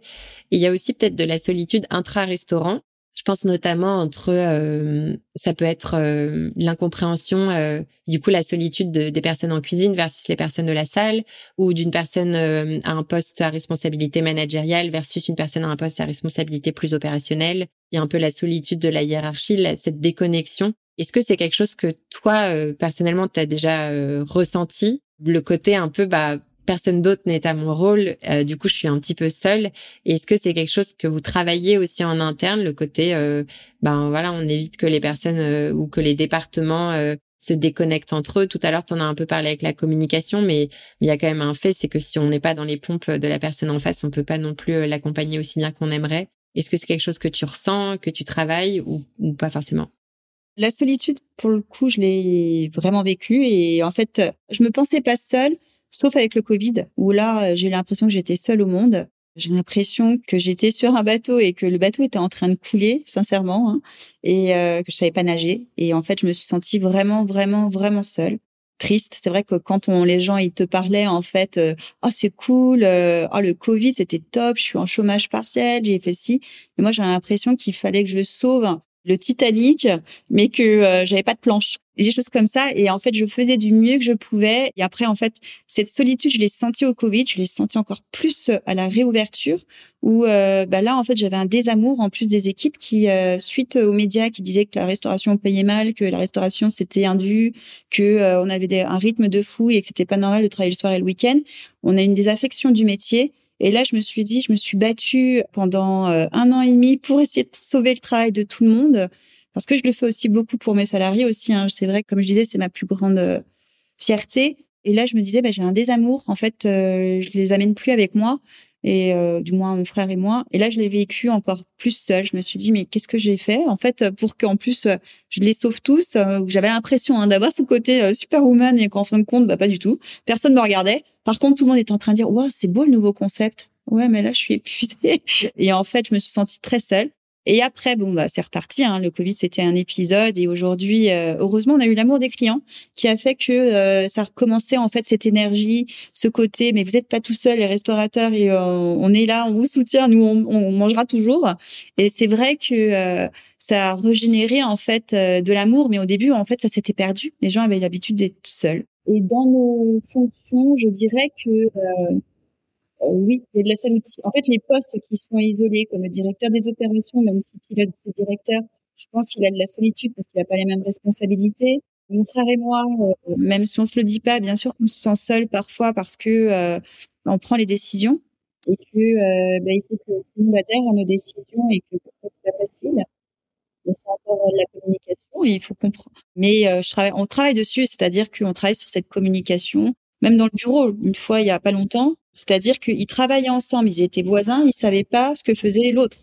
Il y a aussi peut-être de la solitude intra-restaurant je pense notamment entre, euh, ça peut être euh, l'incompréhension, euh, du coup la solitude des personnes en cuisine versus les personnes de la salle, ou d'une personne à un poste à responsabilité managériale versus une personne à un poste à responsabilité plus opérationnelle. Il y a un peu la solitude de la hiérarchie, cette déconnexion. Est-ce que c'est quelque chose que toi, personnellement, tu as déjà ressenti? Le côté un peu, bah, personne d'autre n'est à mon rôle. Euh, du coup, je suis un petit peu seule. Est-ce que c'est quelque chose que vous travaillez aussi en interne, le côté, euh, ben voilà, on évite que les personnes euh, ou que les départements se déconnectent entre eux? Tout à l'heure, tu en as un peu parlé avec la communication, mais il y a quand même un fait, c'est que si on n'est pas dans les pompes de la personne en face, on peut pas non plus l'accompagner aussi bien qu'on aimerait. Est-ce que c'est quelque chose que tu ressens, que tu travailles ou, ou pas forcément? La solitude, pour le coup, je l'ai vraiment vécue et en fait, je me pensais pas seule sauf avec le Covid, où là, euh, j'ai l'impression que j'étais seule au monde. J'ai l'impression que j'étais sur un bateau et que le bateau était en train de couler, sincèrement, hein, et euh, que je savais pas nager. Et en fait, je me suis sentie vraiment, vraiment, vraiment seule triste. C'est vrai que quand on, les gens ils te parlaient en fait, euh, oh c'est cool, oh le Covid c'était top, je suis en chômage partiel, j'ai fait ci. Mais moi j'ai l'impression qu'il fallait que je sauve le Titanic, mais que euh, j'avais pas de planche. Des choses comme ça. Et en fait, je faisais du mieux que je pouvais. Et après, en fait, cette solitude, je l'ai sentie au Covid. Je l'ai sentie encore plus euh, à la réouverture, où euh, bah là, en fait, j'avais un désamour en plus des équipes qui, suite aux médias qui disaient que la restauration payait mal, que la restauration c'était indu, que on avait un rythme de fou et que c'était pas normal de travailler le soir et le week-end. On a une désaffection du métier. Et là, je me suis dit, je me suis battue pendant euh, un an et demi pour essayer de sauver le travail de tout le monde, parce que je le fais aussi beaucoup pour mes salariés aussi. Hein. C'est vrai, comme je disais, c'est ma plus grande euh, fierté. Et là, je me disais, bah, j'ai un désamour. En fait, euh, je les amène plus avec moi et euh, du moins mon frère et moi. Et là, je l'ai vécu encore plus seul. Je me suis dit, mais qu'est-ce que j'ai fait en fait pour qu'en plus je les sauve tous J'avais l'impression hein, d'avoir ce côté superwoman et qu'en fin de compte, bah pas du tout. Personne me regardait. Par contre, tout le monde était en train de dire, waouh, c'est beau le nouveau concept. Ouais, mais là, je suis épuisée. Et en fait, je me suis sentie très seule. Et après, bon, bah, c'est reparti. Hein. Le Covid, c'était un épisode. Et aujourd'hui, euh, heureusement, on a eu l'amour des clients qui a fait que euh, ça recommençait en fait cette énergie, ce côté. Mais vous n'êtes pas tout seul, les restaurateurs. Et euh, on est là, on vous soutient. Nous, on, mangera toujours. Et c'est vrai que ça a régénéré en fait de l'amour. Mais au début, en fait, ça s'était perdu. Les gens avaient l'habitude d'être seuls. Et dans nos fonctions, je dirais que euh, oui, il y a de la saluté. En fait, les postes qui sont isolés, comme le directeur des opérations, même si pilote ses directeurs, je pense qu'il a de la solitude parce qu'il n'a pas les mêmes responsabilités. Mon frère et moi, euh, même si on se le dit pas, bien sûr qu'on se sent seul parfois parce que euh, on prend les décisions et que euh, bah, il faut que tout le monde adhère à nos décisions et que c'est pas facile. Donc c'est encore de la communication il faut comprendre. Mais je travaille, on travaille dessus, c'est-à-dire qu'on travaille sur cette communication même dans le bureau, une fois il y a pas longtemps, c'est-à-dire qu'ils travaillaient ensemble, ils étaient voisins, ils savaient pas ce que faisait l'autre.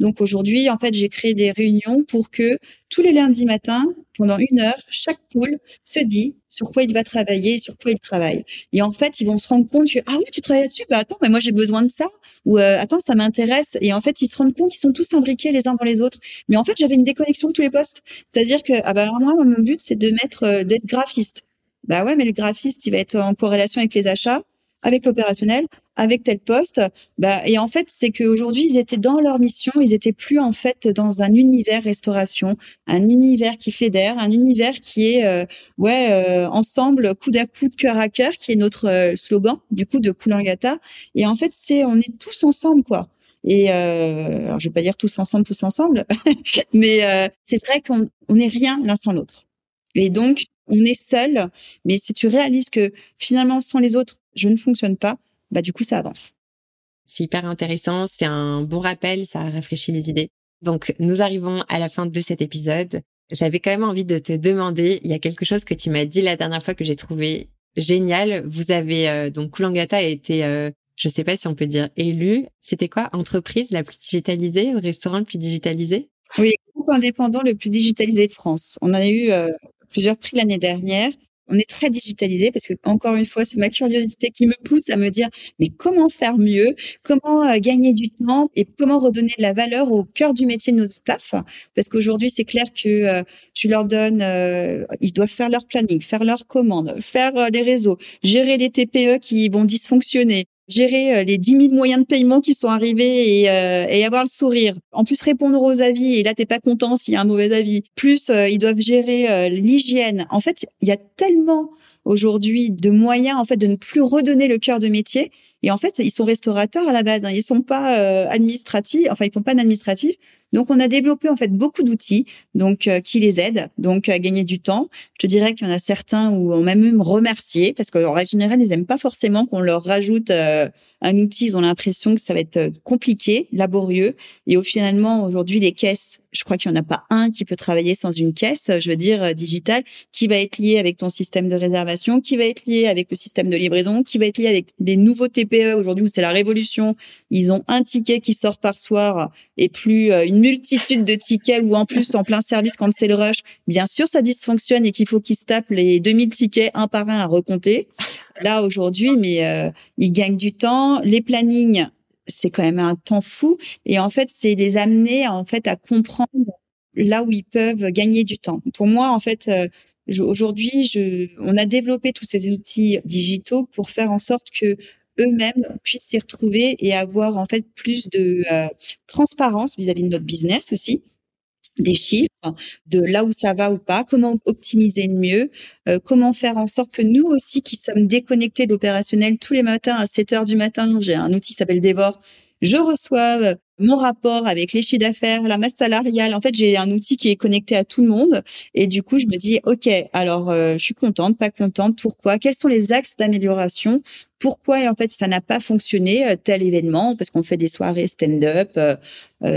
Donc aujourd'hui, en fait, j'ai créé des réunions pour que tous les lundis matins, pendant une heure, chaque poule se dit sur quoi il va travailler, sur quoi il travaille. Et en fait, ils vont se rendre compte que ah oui, tu travailles là-dessus, bah attends, mais moi j'ai besoin de ça, ou euh, attends, ça m'intéresse. Et en fait, ils se rendent compte qu'ils sont tous imbriqués les uns dans les autres. Mais en fait, j'avais une déconnexion de tous les postes. C'est-à-dire que ah bah alors moi, mon but c'est de mettre euh, d'être graphiste. Bah ouais, mais le graphiste, il va être en corrélation avec les achats, avec l'opérationnel, avec tel poste. Bah, et en fait, c'est qu'aujourd'hui, ils étaient dans leur mission, ils étaient plus en fait dans un univers restauration, un univers qui fédère, un univers qui est euh, ouais euh, ensemble, coude à coude, cœur à cœur, qui est notre euh, slogan du coup de Koulangata. Et en fait, c'est on est tous ensemble quoi. Et euh, alors, je vais pas dire tous ensemble, tous ensemble, mais c'est vrai qu'on on est rien l'un sans l'autre. Et donc, on est seul, mais si tu réalises que finalement, sans les autres, je ne fonctionne pas, bah du coup ça avance. C'est hyper intéressant, c'est un bon rappel, ça rafraîchit les idées. Donc nous arrivons à la fin de cet épisode. J'avais quand même envie de te demander, il y a quelque chose que tu m'as dit la dernière fois que j'ai trouvé génial. Vous avez euh, donc Kulangata a été, euh, je sais pas si on peut dire élu. C'était quoi entreprise la plus digitalisée ou restaurant le plus digitalisé? Oui, groupe indépendant le plus digitalisé de France. On a eu euh, plusieurs prix l'année dernière. On est très digitalisé parce que encore une fois, c'est ma curiosité qui me pousse à me dire mais comment faire mieux, comment euh, gagner du temps et comment redonner de la valeur au cœur du métier de notre staff? Parce qu'aujourd'hui, c'est clair que euh, je leur donne euh, ils doivent faire leur planning, faire leurs commandes, faire les réseaux, gérer les TPE qui vont dysfonctionner, gérer euh, les 10 000 moyens de paiement qui sont arrivés et, euh, et, avoir le sourire. En plus, répondre aux avis, et là, t'es pas content s'il y a un mauvais avis. Plus, euh, ils doivent gérer l'hygiène. En fait, il y a tellement aujourd'hui de moyens, en fait, de ne plus redonner le cœur de métier. Et en fait, ils sont restaurateurs à la base. Hein. Ils sont pas administratifs. Enfin, ils font pas d'administratif. Donc, on a développé en fait beaucoup d'outils, donc euh, qui les aident donc à gagner du temps. Je te dirais qu'il y en a certains où on m'a même remercié parce qu'en règle générale, ils aiment pas forcément qu'on leur rajoute euh, un outil. Ils ont l'impression que ça va être euh, compliqué, laborieux. Et au finalement, aujourd'hui, les caisses, je crois qu'il y en a pas un qui peut travailler sans une caisse, je veux dire digitale, qui va être lié avec ton système de réservation, qui va être lié avec le système de livraison, qui va être lié avec les nouveaux TPE aujourd'hui où c'est la révolution. Ils ont un ticket qui sort par soir et plus une multitude de tickets ou en plus en plein service quand c'est le rush, bien sûr ça dysfonctionne et qu'il faut qu'ils se tapent les 2000 tickets un par un à recompter. Là aujourd'hui, mais euh, ils gagnent du temps. Les plannings, c'est quand même un temps fou et en fait c'est les amener en fait à comprendre là où ils peuvent gagner du temps. Pour moi en fait. Euh, aujourd'hui, on a développé tous ces outils digitaux pour faire en sorte que eux-mêmes puissent s'y retrouver et avoir en fait plus de euh, transparence vis-à-vis de notre business aussi des chiffres, de là où ça va ou pas, comment optimiser le mieux, euh, comment faire en sorte que nous aussi qui sommes déconnectés de l'opérationnel tous les matins à 7 heures du matin, j'ai un outil qui s'appelle Devor, je reçois mon rapport avec les chiffres d'affaires, la masse salariale. En fait, j'ai un outil qui est connecté à tout le monde. Et du coup, je me dis, OK, alors euh, je suis contente, pas contente, pourquoi? Quels sont les axes d'amélioration? Pourquoi, en fait, ça n'a pas fonctionné, euh, tel événement? Parce qu'on fait des soirées stand-up, euh,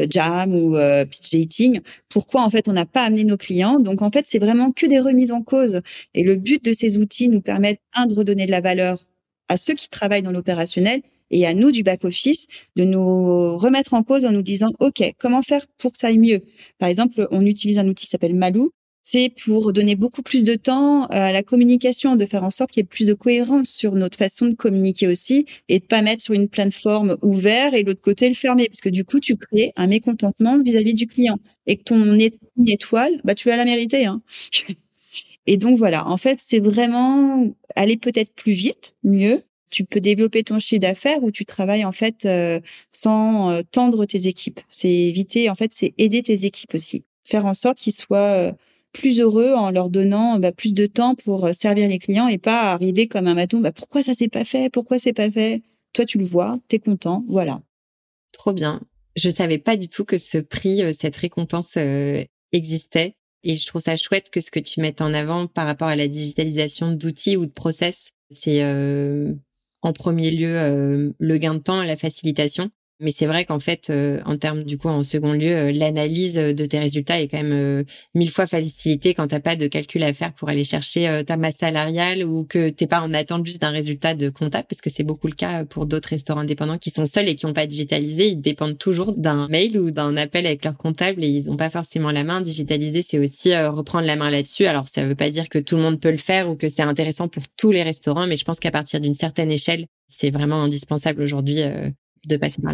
jam ou pitch dating. Pourquoi, en fait, on n'a pas amené nos clients? Donc, en fait, c'est vraiment que des remises en cause. Et le but de ces outils nous permet, un, de redonner de la valeur à ceux qui travaillent dans l'opérationnel et à nous du back-office de nous remettre en cause en nous disant, OK, comment faire pour que ça aille mieux? Par exemple, on utilise un outil qui s'appelle Malou. C'est pour donner beaucoup plus de temps à la communication, de faire en sorte qu'il y ait plus de cohérence sur notre façon de communiquer aussi et de pas mettre sur une plateforme ouverte et l'autre côté le fermer parce que du coup tu crées un mécontentement vis-à-vis du client et que ton étoile, bah tu vas la mériter. Hein. Et donc voilà, en fait, c'est vraiment aller peut-être plus vite, mieux, tu peux développer ton chiffre d'affaires ou tu travailles en fait euh, sans euh, tendre tes équipes. C'est éviter, en fait, c'est aider tes équipes aussi. Faire en sorte qu'ils soient euh, plus heureux en leur donnant bah, plus de temps pour servir les clients et pas arriver comme un maton. Bah, pourquoi ça s'est pas fait? Pourquoi c'est pas fait? Toi, tu le vois, tu es content, voilà. Trop bien. Je savais pas du tout que ce prix, cette récompense existait. Et je trouve ça chouette que ce que tu mettes en avant par rapport à la digitalisation d'outils ou de process, c'est en premier lieu euh, le gain de temps, la facilitation. Mais c'est vrai qu'en fait, euh, en termes du coup, en second lieu, euh, l'analyse de tes résultats est quand même mille fois facilitée quand t'as pas de calcul à faire pour aller chercher ta masse salariale ou que t'es pas en attente juste d'un résultat de comptable, parce que c'est beaucoup le cas pour d'autres restaurants indépendants qui sont seuls et qui n'ont pas digitalisé. Ils dépendent toujours d'un mail ou d'un appel avec leur comptable et ils n'ont pas forcément la main. Digitaliser, c'est aussi reprendre la main là-dessus. Alors, ça veut pas dire que tout le monde peut le faire ou que c'est intéressant pour tous les restaurants, mais je pense qu'à partir d'une certaine échelle, c'est vraiment indispensable aujourd'hui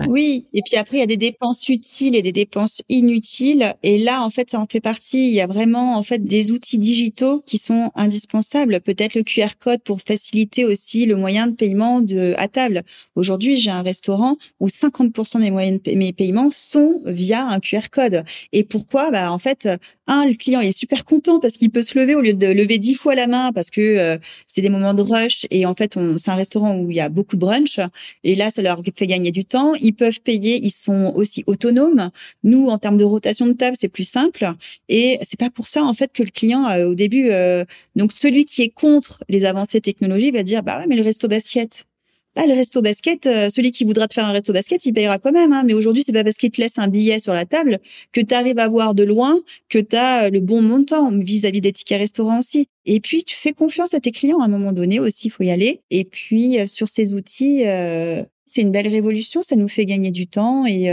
Oui, et puis après il y a des dépenses utiles et des dépenses inutiles. Et là en fait ça en fait partie, il y a vraiment en fait des outils digitaux qui sont indispensables, peut-être le QR code pour faciliter aussi le moyen de paiement de à table. Aujourd'hui, j'ai un restaurant où 50% des moyens de mes paiements sont via un QR code. Et pourquoi? Bah en fait, un le client est super content parce qu'il peut se lever au lieu de lever dix fois la main parce que euh, c'est des moments de rush et en fait c'est un restaurant où il y a beaucoup de brunch et là ça leur fait gagner du temps. Ils peuvent payer, ils sont aussi autonomes. Nous, en termes de rotation de table, c'est plus simple. Et c'est pas pour ça en fait que le client au début, euh, donc celui qui est contre les avancées technologiques va dire bah ouais mais le resto basket bah, le resto basket, euh, celui qui voudra te faire un resto basket, il payera quand même. Hein. Mais aujourd'hui, c'est pas parce qu'il te laisse un billet sur la table que tu arrives à voir de loin que tu as euh, le bon montant vis-à-vis des tickets restaurants aussi. Et puis, tu fais confiance à tes clients à un moment donné aussi, il faut y aller. Et puis, euh, sur ces outils, c'est une belle révolution. Ça nous fait gagner du temps et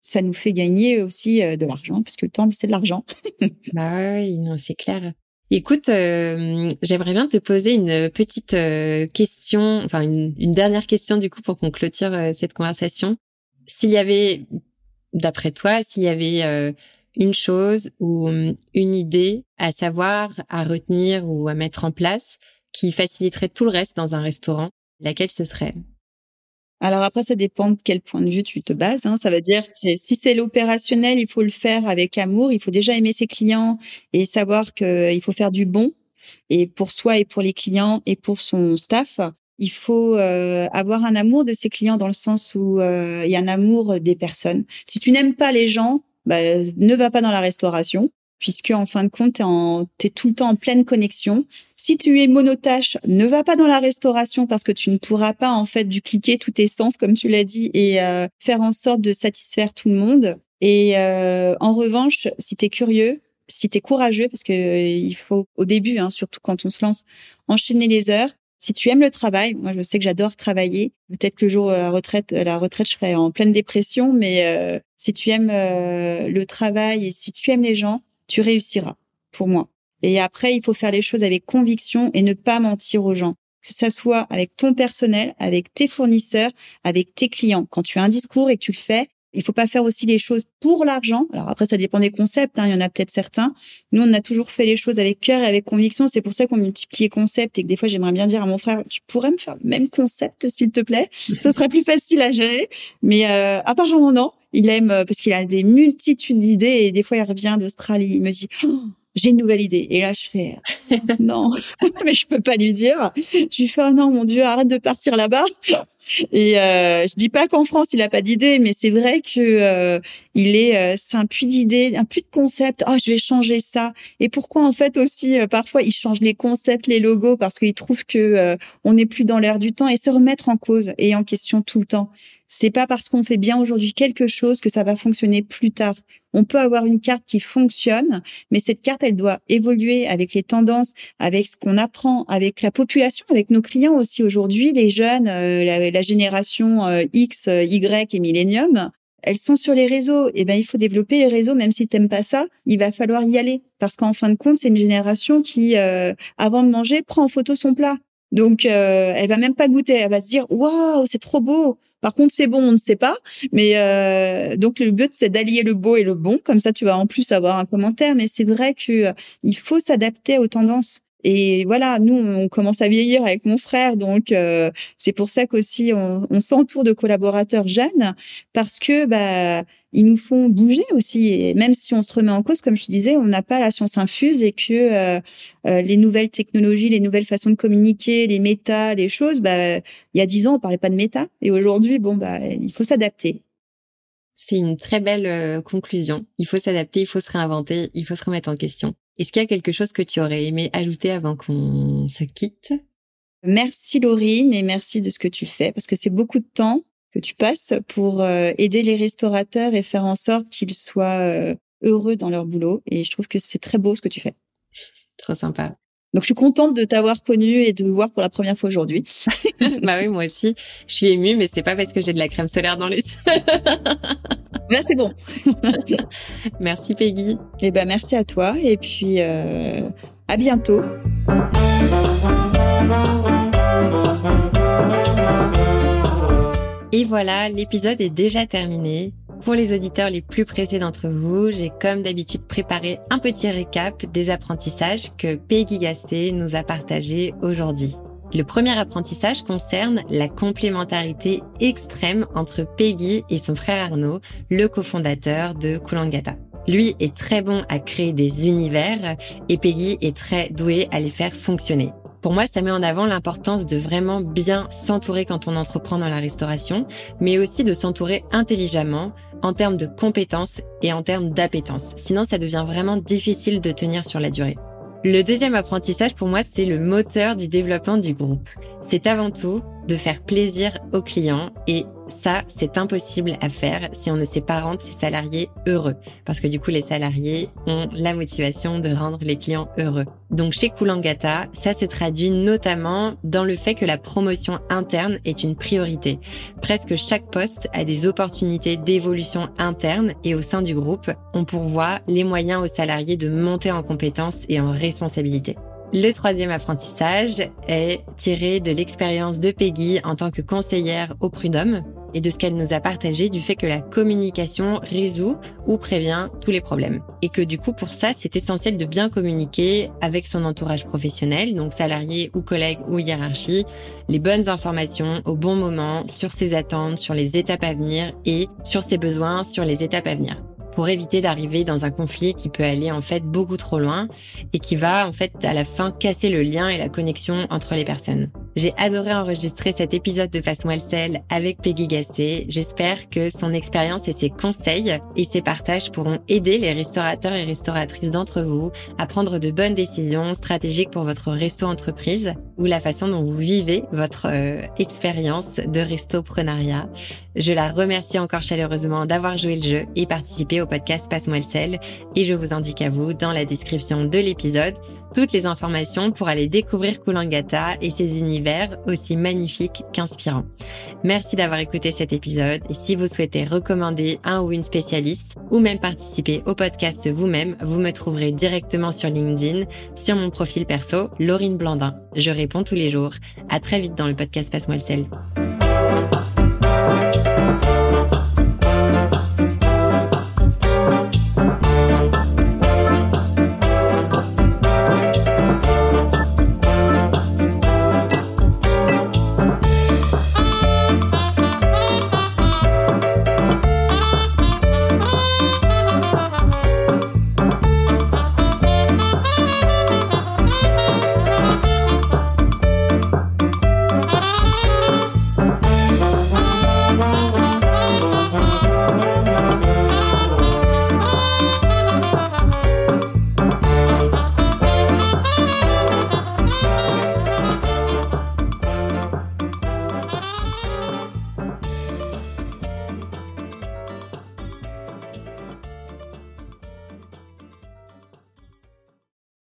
ça nous fait gagner aussi de l'argent, puisque le temps, c'est de l'argent. bah oui, non, c'est clair. Écoute, euh, j'aimerais bien te poser une petite euh, question, enfin une, dernière question du coup pour qu'on clôture euh, cette conversation. S'il y avait, d'après toi, s'il y avait une chose ou hum, une idée à savoir, à retenir ou à mettre en place qui faciliterait tout le reste dans un restaurant, laquelle ce serait? Alors après, ça dépend de quel point de vue tu te bases. Hein. Ça veut dire si c'est l'opérationnel, il faut le faire avec amour. Il faut déjà aimer ses clients et savoir qu'il faut faire du bon et pour soi et pour les clients et pour son staff. Il faut euh, avoir un amour de ses clients dans le sens où euh, il y a un amour des personnes. Si tu n'aimes pas les gens, bah, ne va pas dans la restauration puisque en fin de compte, tu es, tout le temps en pleine connexion. Si tu es monotache, ne va pas dans la restauration parce que tu ne pourras pas en fait dupliquer tous tes sens, comme tu l'as dit, et euh, faire en sorte de satisfaire tout le monde. Et euh, en revanche, si tu es curieux, si tu es courageux, parce que euh, il faut au début, hein, surtout quand on se lance, enchaîner les heures. Si tu aimes le travail, moi je sais que j'adore travailler. Peut-être que le jour de la retraite, la retraite, je serai en pleine dépression, mais si tu aimes le travail et si tu aimes les gens, tu réussiras, pour moi. Et après, il faut faire les choses avec conviction et ne pas mentir aux gens. Que ça soit avec ton personnel, avec tes fournisseurs, avec tes clients. Quand tu as un discours et que tu le fais, il faut pas faire aussi les choses pour l'argent. Alors après, ça dépend des concepts. Hein. Il y en a peut-être certains. Nous, on a toujours fait les choses avec cœur et avec conviction. C'est pour ça qu'on multiplie les concepts et que des fois, j'aimerais bien dire à mon frère, tu pourrais me faire le même concept, s'il te plaît? Ce serait plus facile à gérer. Mais euh, apparemment, non. Il aime euh, parce qu'il a des multitudes d'idées et des fois, il revient d'Australie. Il me dit, oh, j'ai une nouvelle idée. Et là, je fais, non, mais je peux pas lui dire. Je lui fais, oh non, mon Dieu, arrête de partir là-bas. Et euh, je dis pas qu'en France il a pas d'idée, mais c'est vrai que euh, il est, euh, c'est un puits d'idées, un puits de concepts. Oh, je vais changer ça. Et pourquoi en fait aussi euh, parfois il change les concepts, les logos parce qu'il trouve que on n'est plus dans l'air du temps et se remettre en cause et en question tout le temps. C'est pas parce qu'on fait bien aujourd'hui quelque chose que ça va fonctionner plus tard. On peut avoir une carte qui fonctionne, mais cette carte, elle doit évoluer avec les tendances, avec ce qu'on apprend, avec la population, avec nos clients aussi aujourd'hui, les jeunes, euh, la, génération euh, X, euh, Y et Millennium. Elles sont sur les réseaux. Et eh ben, il faut développer les réseaux, même si t'aimes pas ça, il va falloir y aller. Parce qu'en fin de compte, c'est une génération qui, avant de manger, prend en photo son plat. Donc, elle va même pas goûter. Elle va se dire, waouh, c'est trop beau. Par contre, c'est bon, on ne sait pas. Mais euh, donc le but, c'est d'allier le beau et le bon. Comme ça, tu vas en plus avoir un commentaire. Mais c'est vrai que euh, il faut s'adapter aux tendances. Et voilà, nous, on commence à vieillir avec mon frère, donc euh, c'est pour ça qu'aussi on, on s'entoure de collaborateurs jeunes parce que bah ils nous font bouger aussi. Et même si on se remet en cause, comme je te disais, on n'a pas la science infuse et que euh, euh, les nouvelles technologies, les nouvelles façons de communiquer, les méta, les choses, bah il y a dix ans on parlait pas de méta et aujourd'hui bon bah il faut s'adapter. C'est une très belle conclusion. Il faut s'adapter, il faut se réinventer, il faut se remettre en question. Est-ce qu'il y a quelque chose que tu aurais aimé ajouter avant qu'on se quitte? Merci Laurine et merci de ce que tu fais parce que c'est beaucoup de temps que tu passes pour euh, aider les restaurateurs et faire en sorte qu'ils soient euh, heureux dans leur boulot et je trouve que c'est très beau ce que tu fais. Trop sympa. Donc je suis contente de t'avoir connu et de voir pour la première fois aujourd'hui. bah oui, moi aussi. Je suis émue, mais c'est pas parce que j'ai de la crème solaire dans les yeux. Là, c'est bon. merci Peggy. Eh ben merci à toi et puis euh, à bientôt. Et voilà, l'épisode est déjà terminé. Pour les auditeurs les plus pressés d'entre vous, j'ai comme d'habitude préparé un petit récap des apprentissages que Peggy Gasté nous a partagés aujourd'hui. Le premier apprentissage concerne la complémentarité extrême entre Peggy et son frère Arnaud, le cofondateur de Kulangata. Lui est très bon à créer des univers et Peggy est très douée à les faire fonctionner. Pour moi, ça met en avant l'importance de vraiment bien s'entourer quand on entreprend dans la restauration, mais aussi de s'entourer intelligemment en termes de compétences et en termes d'appétence. Sinon, ça devient vraiment difficile de tenir sur la durée. Le deuxième apprentissage pour moi, c'est le moteur du développement du groupe. C'est avant tout de faire plaisir aux clients et ça, c'est impossible à faire si on ne sait pas rendre ses salariés heureux. Parce que du coup, les salariés ont la motivation de rendre les clients heureux. Donc chez Kulangata, ça se traduit notamment dans le fait que la promotion interne est une priorité. Presque chaque poste a des opportunités d'évolution interne et au sein du groupe, on pourvoit les moyens aux salariés de monter en compétences et en responsabilité. Le troisième apprentissage est tiré de l'expérience de Peggy en tant que conseillère au prud'homme et de ce qu'elle nous a partagé du fait que la communication résout ou prévient tous les problèmes. Et que du coup, pour ça, c'est essentiel de bien communiquer avec son entourage professionnel, donc salarié ou collègue ou hiérarchie, les bonnes informations au bon moment sur ses attentes, sur les étapes à venir et sur ses besoins, sur les étapes à venir pour éviter d'arriver dans un conflit qui peut aller en fait beaucoup trop loin et qui va en fait à la fin casser le lien et la connexion entre les personnes. J'ai adoré enregistrer cet épisode de Façon LCL avec Peggy Gasset. J'espère que son expérience et ses conseils et ses partages pourront aider les restaurateurs et restauratrices d'entre vous à prendre de bonnes décisions stratégiques pour votre resto entreprise ou la façon dont vous vivez votre euh, expérience de restoprenariat. Je la remercie encore chaleureusement d'avoir joué le jeu et participé au podcast Passe-moi le sel et je vous indique à vous dans la description de l'épisode toutes les informations pour aller découvrir Kulangata et ses univers aussi magnifiques qu'inspirants. Merci d'avoir écouté cet épisode et si vous souhaitez recommander un ou une spécialiste ou même participer au podcast vous-même, vous me trouverez directement sur LinkedIn, sur mon profil perso, Laurine Blandin. Je réponds tous les jours. À très vite dans le podcast Passe-moi le sel.